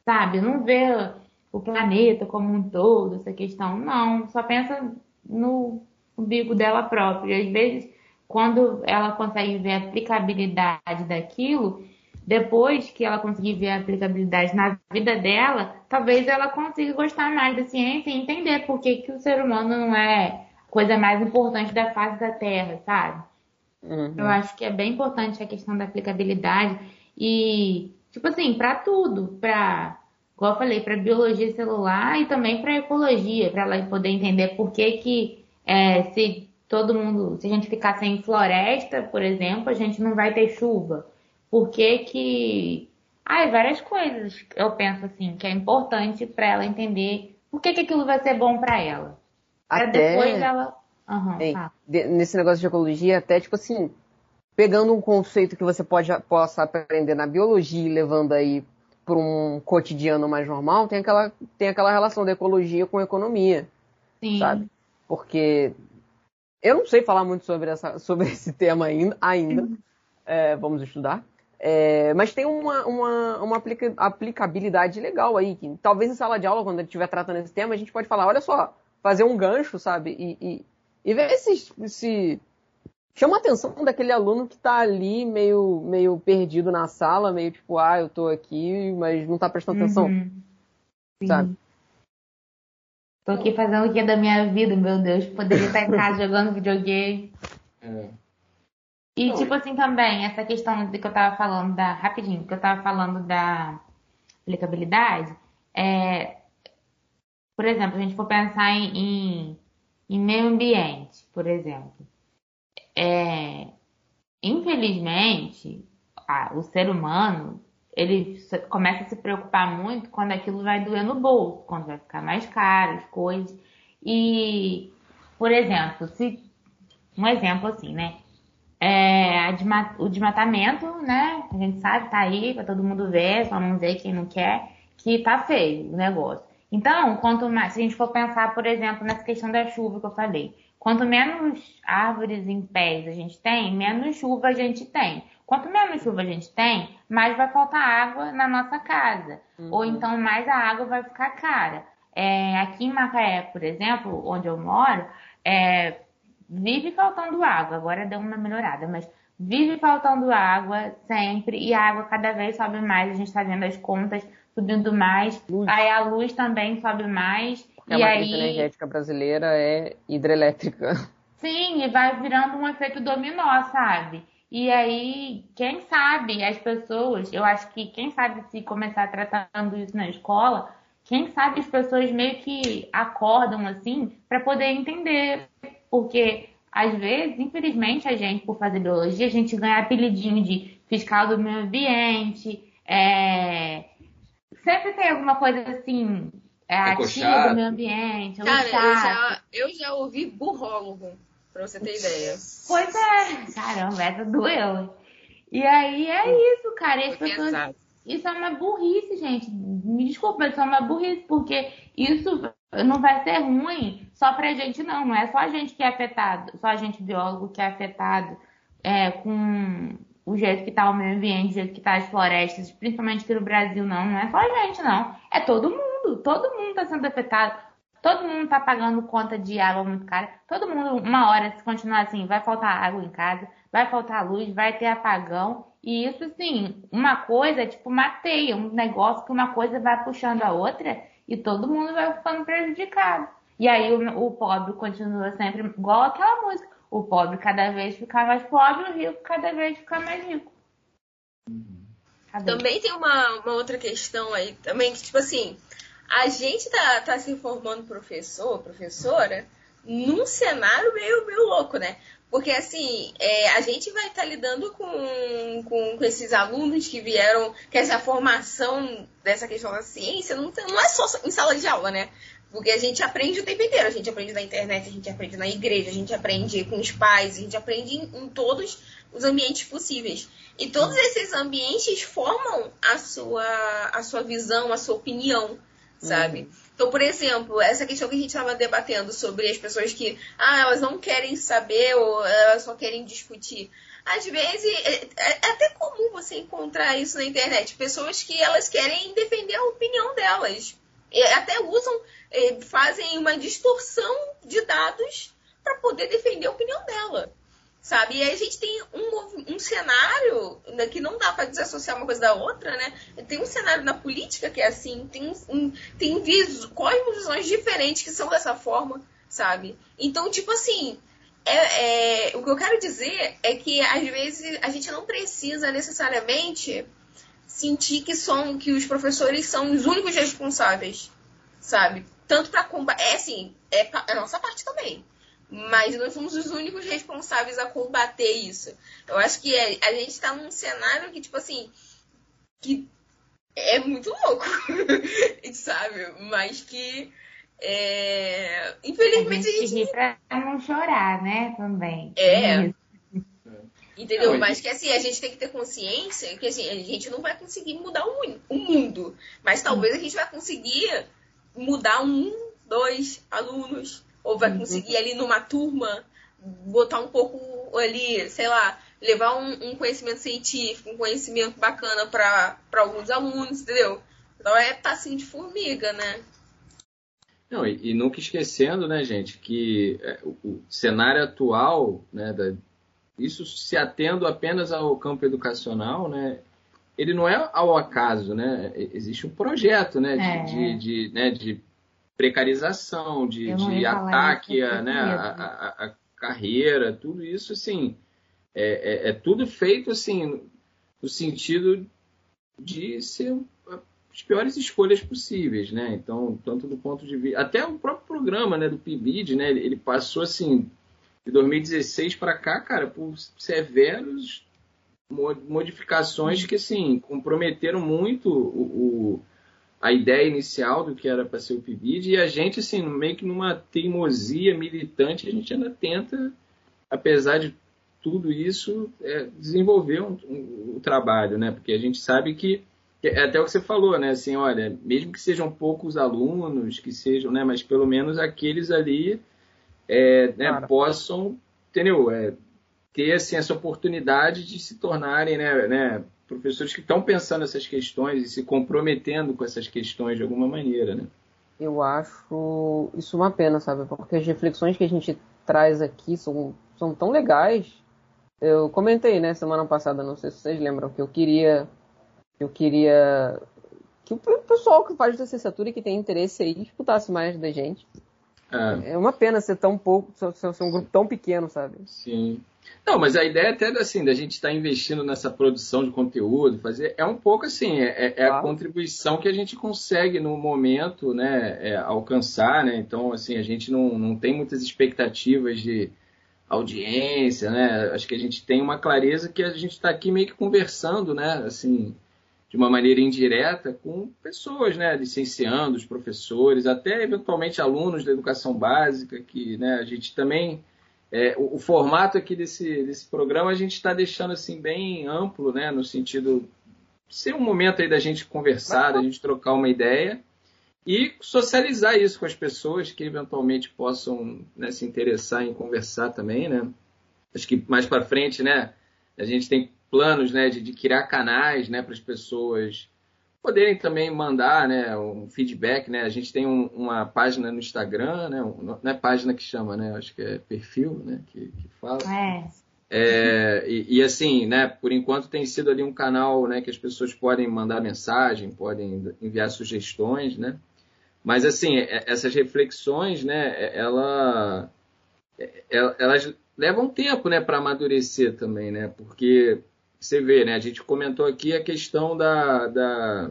Sabe? Não vê o planeta como um todo, essa questão. Não, só pensa no umbigo dela própria. Às vezes, quando ela consegue ver a aplicabilidade daquilo, depois que ela conseguir ver a aplicabilidade na vida dela, talvez ela consiga gostar mais da ciência e entender por que, que o ser humano não é a coisa mais importante da face da Terra, sabe? Uhum. Eu acho que é bem importante a questão da aplicabilidade e, tipo assim, para tudo, para, como eu falei, para biologia celular e também para ecologia, para ela poder entender por que que é, se todo mundo, se a gente ficar sem floresta, por exemplo, a gente não vai ter chuva. Por que que... Ai, várias coisas eu penso assim, que é importante para ela entender por que que aquilo vai ser bom para ela. Pra Até... depois ela Uhum, Ei, nesse negócio de ecologia, até tipo assim, pegando um conceito que você pode, possa aprender na biologia e levando aí para um cotidiano mais normal, tem aquela, tem aquela relação da ecologia com economia. Sim. Sabe? Porque eu não sei falar muito sobre, essa, sobre esse tema ainda, ainda. Uhum. É, vamos estudar. É, mas tem uma, uma, uma aplica, aplicabilidade legal aí, que talvez em sala de aula, quando a gente estiver tratando esse tema, a gente pode falar, olha só, fazer um gancho, sabe? E, e, e ver se, se chama a atenção daquele aluno que está ali meio, meio perdido na sala, meio tipo, ah, eu estou aqui, mas não está prestando atenção. Uhum. Sabe? Tô aqui fazendo o que da minha vida, meu Deus. Poderia estar em casa jogando videogame. É. E tipo assim também, essa questão de que eu tava falando da. Rapidinho, que eu tava falando da aplicabilidade, é, por exemplo, a gente for pensar em, em em meio ambiente, por exemplo. É, infelizmente, a, o ser humano ele começa a se preocupar muito quando aquilo vai doer no bolso, quando vai ficar mais caro as coisas. E, por exemplo, se um exemplo assim, né? É, o desmatamento, né? A gente sabe, tá aí para todo mundo ver, só não ver quem não quer, que tá feio o negócio. Então, quanto mais, se a gente for pensar, por exemplo, nessa questão da chuva que eu falei, quanto menos árvores em pés a gente tem, menos chuva a gente tem. Quanto menos chuva a gente tem, mais vai faltar água na nossa casa. Uhum. Ou então mais a água vai ficar cara. É, aqui em Macaé, por exemplo, onde eu moro, é, vive faltando água. Agora deu uma melhorada, mas vive faltando água sempre e a água cada vez sobe mais. A gente está vendo as contas subindo mais. Luz. Aí a luz também sobe mais. Porque e a matriz aí... energética brasileira é hidrelétrica. Sim, e vai virando um efeito dominó, sabe? E aí, quem sabe as pessoas, eu acho que quem sabe se começar tratando isso na escola, quem sabe as pessoas meio que acordam assim para poder entender, porque às vezes, infelizmente, a gente por fazer biologia, a gente ganha apelidinho de fiscal do meio ambiente, é, sempre tem alguma coisa assim, é, ativa do meio ambiente. Cara, eu já, eu já ouvi burrólogo, pra você ter ideia. Pois é, caramba, essa doeu. E aí é isso, cara. E as pessoas. Isso é uma burrice, gente. Me desculpa, isso é uma burrice, porque isso não vai ser ruim só pra gente, não. Não é só a gente que é afetado, só a gente biólogo que é afetado é, com o jeito que está o meio ambiente, o jeito que está as florestas, principalmente aqui no Brasil, não, não é só a gente, não. É todo mundo. Todo mundo está sendo afetado. Todo mundo está pagando conta de água muito cara. Todo mundo, uma hora, se continuar assim, vai faltar água em casa, vai faltar luz, vai ter apagão. E isso, assim, uma coisa é tipo uma teia, um negócio que uma coisa vai puxando a outra e todo mundo vai ficando prejudicado. E aí o, o pobre continua sempre igual aquela música o pobre cada vez ficar mais pobre, o rico cada vez ficar mais rico. Também tem uma, uma outra questão aí também, que tipo assim, a gente tá, tá se formando professor, professora, num cenário meio, meio louco, né? Porque assim, é, a gente vai estar tá lidando com, com, com, esses alunos que vieram, que essa formação dessa questão da ciência não, não é só em sala de aula, né? Porque a gente aprende o tempo inteiro. A gente aprende na internet, a gente aprende na igreja, a gente aprende com os pais, a gente aprende em, em todos os ambientes possíveis. E todos esses ambientes formam a sua, a sua visão, a sua opinião, sabe? Uhum. Então, por exemplo, essa questão que a gente estava debatendo sobre as pessoas que, ah, elas não querem saber ou elas só querem discutir. Às vezes, é, é, é até comum você encontrar isso na internet. Pessoas que elas querem defender a opinião delas. E até usam é, fazem uma distorção de dados para poder defender a opinião dela. Sabe? E aí a gente tem um, um cenário né, que não dá para desassociar uma coisa da outra, né? Tem um cenário na política que é assim, tem, um, tem vis, cosmovisões diferentes que são dessa forma, sabe? Então, tipo assim, é, é, o que eu quero dizer é que às vezes a gente não precisa necessariamente sentir que são que os professores são os únicos responsáveis, sabe? Tanto para combater, é assim, é, é a nossa parte também mas nós somos os únicos responsáveis a combater isso. Eu acho que é, a gente está num cenário que, tipo assim, que é muito louco, sabe? Mas que, é... infelizmente, a gente... A gente... Pra não chorar, né, também. É. Entendeu? Mas que assim, a gente tem que ter consciência que assim, a gente não vai conseguir mudar o, o mundo. Mas talvez a gente vai conseguir mudar um, dois alunos, ou vai uhum. conseguir ali numa turma botar um pouco ali, sei lá, levar um, um conhecimento científico, um conhecimento bacana para alguns alunos, entendeu? Então é passinho de formiga, né? Não, e, e nunca esquecendo, né, gente, que é, o, o, cenário atual, né, da, isso se atendo apenas ao campo educacional, né, ele não é ao acaso, né, existe um projeto, né, de, é. de, de, né, de precarização, de, de ataque a, né, a, a, a, carreira, tudo isso, assim, é, é, é, tudo feito, assim, no sentido de ser as piores escolhas possíveis, né? Então, tanto do ponto de vista... Até o próprio programa, né, do PIBID, né, ele passou, assim, de 2016 para cá, cara, por severos modificações que, assim, comprometeram muito o, o a ideia inicial do que era para ser o PIBID e a gente, assim, meio que numa teimosia militante, a gente ainda tenta, apesar de tudo isso, é, desenvolver um, um, um, trabalho, né? Porque a gente sabe que, é até o que você falou, né? Assim, olha, mesmo que sejam poucos alunos, que sejam, né? Mas pelo menos aqueles ali é, né, possam, entendeu? É, ter, assim, essa oportunidade de se tornarem, né, né professores que estão pensando essas questões e se comprometendo com essas questões de alguma maneira, né? Eu acho isso uma pena, sabe? Porque as reflexões que a gente traz aqui são, são tão legais. Eu comentei, né, semana passada, não sei se vocês lembram, que eu queria eu queria que o pessoal que faz licenciatura e que tem interesse aí escutasse mais da gente. É, é uma pena ser tão pouco, ser, ser um grupo tão pequeno, sabe? Sim. Não, mas a ideia até assim, da gente estar tá investindo nessa produção de conteúdo, fazer, é um pouco assim, é, é a contribuição que a gente consegue no momento, né, é, alcançar, né? Então, assim, a gente não, não tem muitas expectativas de audiência, né? Acho que a gente tem uma clareza que a gente está aqui meio que conversando, né? Assim, de uma maneira indireta com pessoas, né? Licenciandos, professores, até eventualmente alunos da educação básica, que né, a gente também é, o, o, formato aqui desse, desse programa a gente está deixando assim bem amplo, né? No sentido de ser um momento aí da gente conversar, da gente trocar uma ideia e socializar isso com as pessoas que eventualmente possam né, se interessar em conversar também, né? Acho que mais para frente, né? A gente tem planos, né, de, de criar canais, né, para as pessoas poderem também mandar né, um feedback. Né? A gente tem um, uma página no Instagram, né? Um, não é página que chama, né? Acho que é perfil né? que, que fala. É. É, e, e, assim, né, por enquanto tem sido ali um canal né, que as pessoas podem mandar mensagem, podem enviar sugestões, né? Mas assim, é, essas reflexões, né, ela, é, elas levam tempo, né, para amadurecer também, né? Porque você vê, né? A gente comentou aqui a questão da, da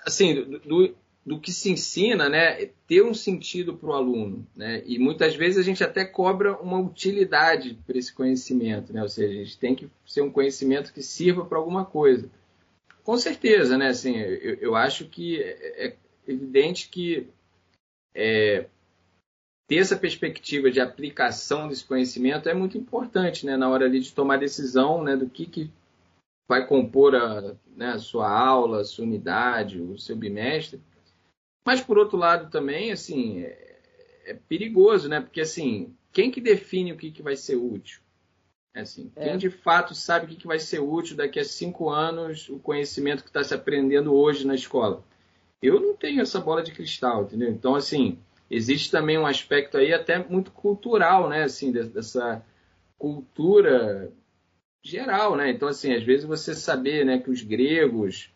assim, do, do que se ensina, né? Ter um sentido para o aluno, né? E muitas vezes a gente até cobra uma utilidade para esse conhecimento, né? Ou seja, a gente tem que ser um conhecimento que sirva para alguma coisa. Com certeza, né? Assim, eu, eu acho que é, é evidente que é, ter essa perspectiva de aplicação desse conhecimento é muito importante né, na hora ali de tomar decisão né, do que, que vai compor a, né, a sua aula, a sua unidade, o seu bimestre. Mas, por outro lado, também, assim, é, é perigoso, né? Porque, assim, quem que define o que, que vai ser útil? É assim, é. Quem de fato sabe o que, que vai ser útil daqui a cinco anos, o conhecimento que está se aprendendo hoje na escola? Eu não tenho essa bola de cristal, entendeu? Então, assim, existe também um aspecto aí até muito cultural, né? Assim, dessa cultura geral, né? Então, assim, às vezes você saber né, que os gregos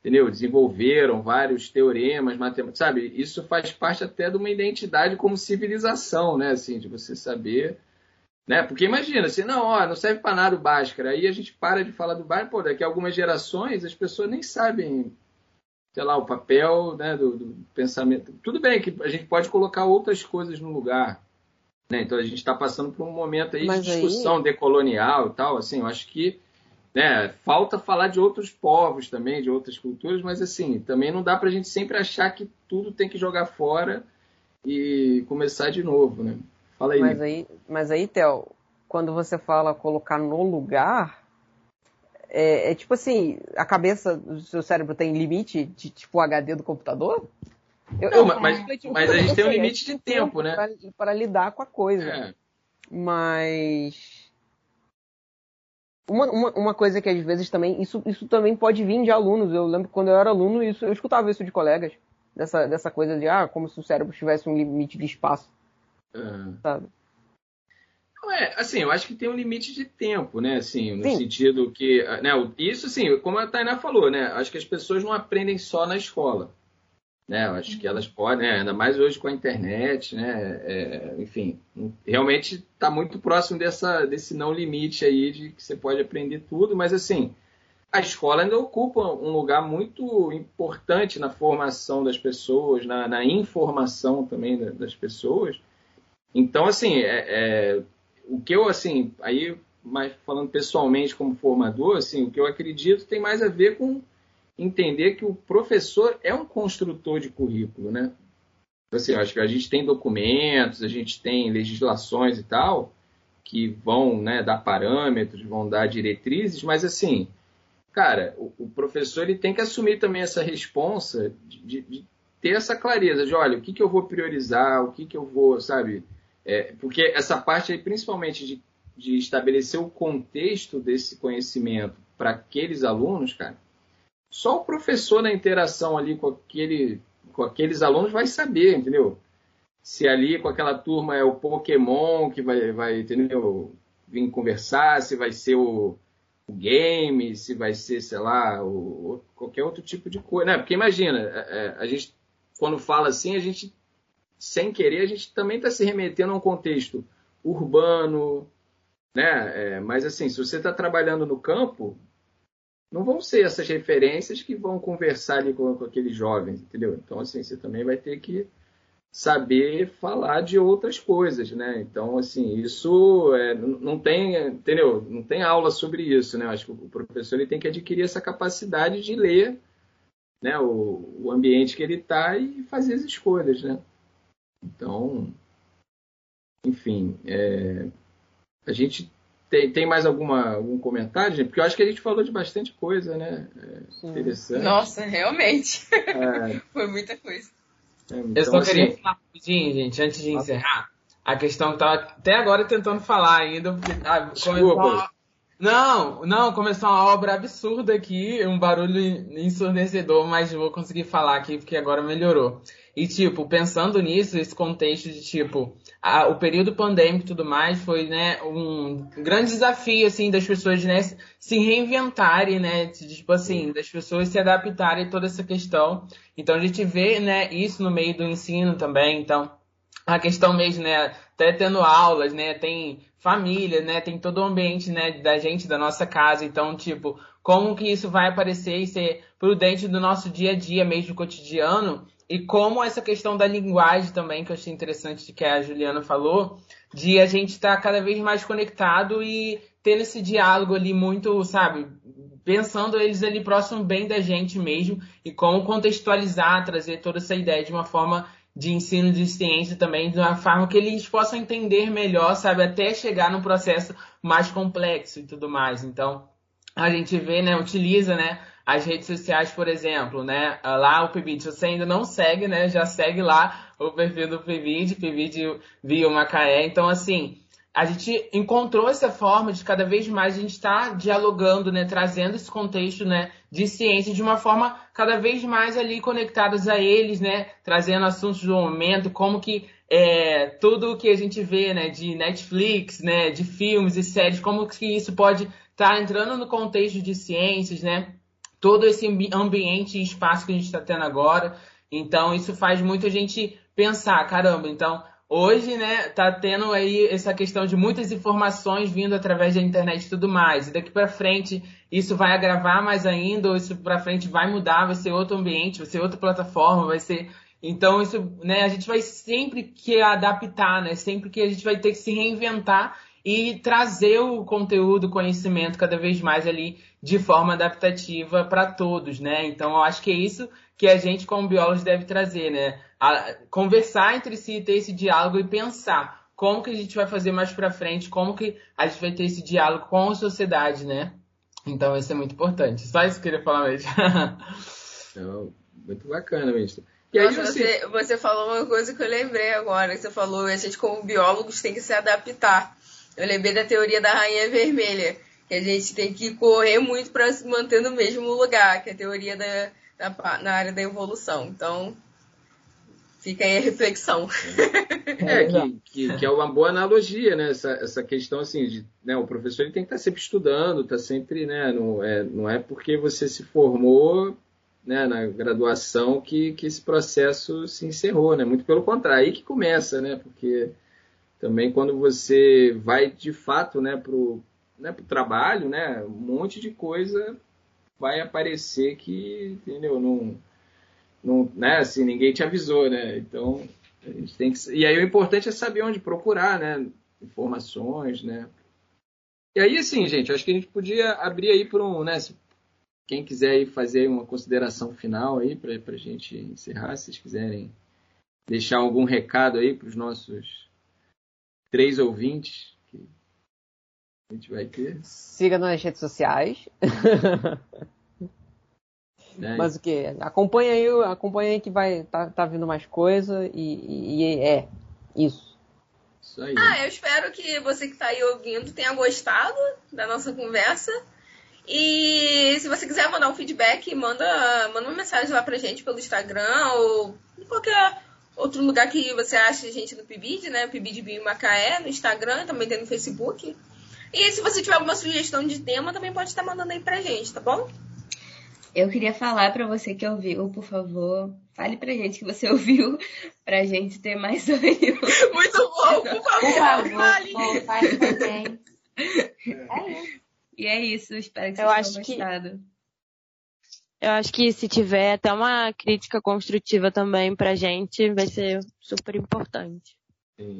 entendeu? desenvolveram vários teoremas matemáticos, sabe? Isso faz parte até de uma identidade como civilização, né? Assim, de você saber né? Porque imagina, assim, não, ó, não serve para nada o Bhaskara. Aí a gente para de falar do Bhaskara, pô, daqui a algumas gerações as pessoas nem sabem, sei lá, o papel né, do, do pensamento. Tudo bem que a gente pode colocar outras coisas no lugar. Né? Então a gente está passando por um momento aí Mas de discussão aí... decolonial e tal. Assim, eu acho que né, falta falar de outros povos também, de outras culturas, mas assim, também não dá para a gente sempre achar que tudo tem que jogar fora e começar de novo, né? Fala aí. Mas aí, mas aí Theo, quando você fala colocar no lugar, é, é, tipo assim, a cabeça do seu cérebro tem limite de tipo HD do computador? Eu, não, eu, mas, mas, mas a gente tem um limite de tempo, né? Para lidar com a coisa. É. Mas. Uma, uma, uma, coisa que às vezes também. Isso, isso também pode vir de alunos. Eu lembro que quando eu era aluno, isso, eu escutava isso de colegas. Dessa, dessa coisa de, ah, como se o cérebro tivesse um limite de espaço. Uhum. Sabe? É, assim, eu acho que tem um limite de tempo, né? Assim, no Sim. sentido que, né, isso assim, como a Tainá falou, né? Acho que as pessoas não aprendem só na escola, né? Eu acho que elas podem, né, ainda mais hoje com a internet, né? É, enfim, realmente está muito próximo dessa, desse não limite aí de que você pode aprender tudo, mas assim, a escola ainda ocupa um lugar muito importante na formação das pessoas, na, na informação também das pessoas. Então, assim, é, é, o que eu, assim, aí, mas falando pessoalmente como formador, assim, o que eu acredito tem mais a ver com entender que o professor é um construtor de currículo, né? Assim, acho que a gente tem documentos, a gente tem legislações e tal, que vão né, dar parâmetros, vão dar diretrizes, mas assim, cara, o, o professor ele tem que assumir também essa responsa de, de, ter essa clareza de, olha, o que, que eu vou priorizar, o que, que eu vou, sabe, é, porque essa parte aí, principalmente de, de estabelecer o contexto desse conhecimento para aqueles alunos, cara, só o professor na interação ali com, aquele, com aqueles alunos vai saber, entendeu? Se ali com aquela turma é o Pokémon que vai, vai entendeu? vir conversar, se vai ser o, o game, se vai ser, sei lá, o, qualquer outro tipo de coisa. Né? Porque imagina, é, é, a gente, quando fala assim, a gente sem querer, a gente também está se remetendo a um contexto urbano, né? É, mas assim, se você está trabalhando no campo, não vão ser essas referências que vão conversar ali com, com aqueles jovens, entendeu? Então, assim, você também vai ter que saber falar de outras coisas, né? Então, assim, isso é, não tem, entendeu? Não tem aula sobre isso, né? acho que o professor ele tem que adquirir essa capacidade de ler, né? O, o ambiente que ele está e fazer as escolhas, né? Então, enfim, é, a gente tem, tem mais alguma, algum comentário, gente? Porque eu acho que a gente falou de bastante coisa, né? É, interessante. Nossa, realmente. É, Foi muita coisa. É, então, eu só assim, queria falar rapidinho, gente, antes de encerrar. A questão que estava até agora tentando falar ainda, porque ah, começou, não, não, começou uma obra absurda aqui, um barulho ensurdecedor, mas vou conseguir falar aqui porque agora melhorou. E, tipo, pensando nisso, esse contexto de, tipo, a, o período pandêmico e tudo mais foi, né, um grande desafio, assim, das pessoas, né, se reinventarem, né, tipo assim, das pessoas se adaptarem a toda essa questão. Então, a gente vê, né, isso no meio do ensino também, então, a questão mesmo, né, até tendo aulas, né, tem família, né, tem todo o ambiente, né, da gente, da nossa casa, então, tipo, como que isso vai aparecer e ser prudente do nosso dia a dia mesmo cotidiano, e como essa questão da linguagem também, que eu achei interessante que a Juliana falou, de a gente estar tá cada vez mais conectado e tendo esse diálogo ali muito, sabe, pensando eles ali próximo bem da gente mesmo e como contextualizar, trazer toda essa ideia de uma forma de ensino de ciência também, de uma forma que eles possam entender melhor, sabe, até chegar num processo mais complexo e tudo mais. Então, a gente vê, né, utiliza, né, as redes sociais, por exemplo, né, lá o PIBID, você ainda não segue, né, já segue lá o perfil do PIBID, PIBID Via Macaé. Então, assim, a gente encontrou essa forma de cada vez mais a gente estar tá dialogando, né, trazendo esse contexto, né, de ciência de uma forma cada vez mais ali conectadas a eles, né, trazendo assuntos do momento, como que é, tudo que a gente vê, né, de Netflix, né, de filmes e séries, como que isso pode estar tá entrando no contexto de ciências, né? Todo esse ambiente e espaço que a gente está tendo agora. Então, isso faz muito a gente pensar, caramba, então hoje, né, tá tendo aí essa questão de muitas informações vindo através da internet e tudo mais. E daqui para frente isso vai agravar mais ainda, ou isso para frente vai mudar, vai ser outro ambiente, vai ser outra plataforma, vai ser então isso, né, a gente vai sempre que adaptar, né? Sempre que a gente vai ter que se reinventar e trazer o conteúdo, o conhecimento cada vez mais ali de forma adaptativa para todos, né? Então eu acho que é isso que a gente como biólogos deve trazer, né? A, conversar entre si, ter esse diálogo e pensar como que a gente vai fazer mais para frente, como que a gente vai ter esse diálogo com a sociedade, né? Então isso é muito importante. Só isso que eu queria falar mesmo. então, muito bacana, mesmo. E aí Nossa, você... você falou uma coisa que eu lembrei agora, que você falou, a gente como biólogos tem que se adaptar. Eu lembrei da teoria da rainha vermelha, que a gente tem que correr muito para se manter no mesmo lugar, que é a teoria da, da, na área da evolução. Então, fica aí a reflexão. É, que, que, que, é uma boa analogia, né? Essa, essa questão assim, de, né, o professor ele tem que estar sempre estudando, tá sempre, né? Não é, não é porque você se formou né, na graduação que, que esse processo se encerrou, né? Muito pelo contrário, aí que começa, né? Porque também quando você vai de fato, né, pro, né, pro trabalho, né, um monte de coisa vai aparecer que, entendeu? Não, não, né, assim, ninguém te avisou, né? Então, a gente tem que E aí o importante é saber onde procurar, né? Informações, né? E aí, assim, gente, acho que a gente podia abrir aí para um, né? Quem quiser aí fazer uma consideração final aí para a gente encerrar, se vocês quiserem deixar algum recado aí para os nossos três ouvintes que a gente vai ter. Siga nas redes sociais. É. Mas o que? Acompanha aí, acompanha aí que vai tá, tá vindo mais coisa e, e, e é isso. Isso aí. Ah, eu espero que você que está aí ouvindo tenha gostado da nossa conversa. E se você quiser mandar um feedback, manda, manda uma mensagem lá pra gente pelo Instagram ou em qualquer outro lugar que você acha a gente no PIBID, né? PIBID Bio Macaé, no Instagram, também tem no Facebook. E se você tiver alguma sugestão de tema, também pode estar mandando aí pra gente, tá bom? Eu queria falar para você que ouviu, por favor, fale pra gente que você ouviu, pra gente ter mais ânimo. Muito bom, por favor, por favor fale. Bom, fale também. É isso. E é isso, espero que vocês tenham gostado. Que... Eu acho que se tiver até uma crítica construtiva também pra gente, vai ser super importante.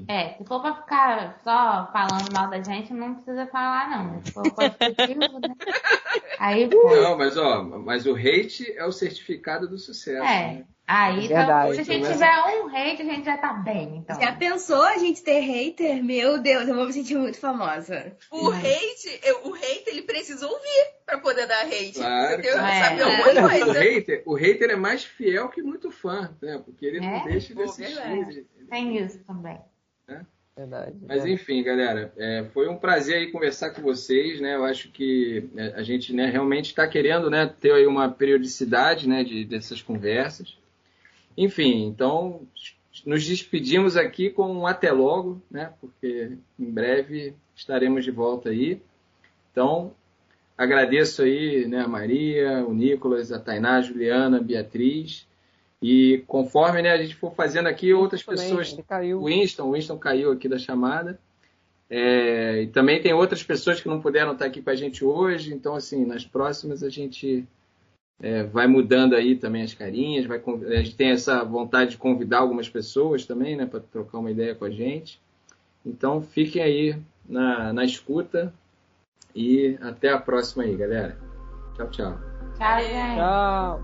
É, se for pra ficar só falando mal da gente, não precisa falar, não. Se for construtivo, né? Aí, pô. Não, mas ó, mas o hate é o certificado do sucesso. É. Né? Aí, é então, se a gente tiver um hate, a gente já tá bem, então. Já pensou a gente ter hater? Meu Deus, eu vou me sentir muito famosa. O hate, o hate, ele precisa ouvir pra poder dar hate. Claro, entendeu? É. Sabe coisa. O hater, o hater é mais fiel que muito fã, né? Porque ele é? não deixa de assistir. Tem isso também. Né? Verdade. Mas enfim, galera, é, foi um prazer aí conversar com vocês, né? Eu acho que é, a gente né, realmente está querendo né, ter aí uma periodicidade né, de, dessas conversas. Enfim, então nos despedimos aqui com um até logo, né? Porque em breve estaremos de volta aí. Então, agradeço aí né, a Maria, o Nicolas, a Tainá, a Juliana, a Beatriz. E conforme né, a gente for fazendo aqui, outras também, pessoas. O Winston, o Winston caiu aqui da chamada. É, e também tem outras pessoas que não puderam estar aqui com a gente hoje. Então, assim, nas próximas a gente é, vai mudando aí também as carinhas. Vai, a gente tem essa vontade de convidar algumas pessoas também, né, para trocar uma ideia com a gente. Então, fiquem aí na, na escuta. E até a próxima aí, galera. Tchau, tchau. Tchau, gente. Tchau.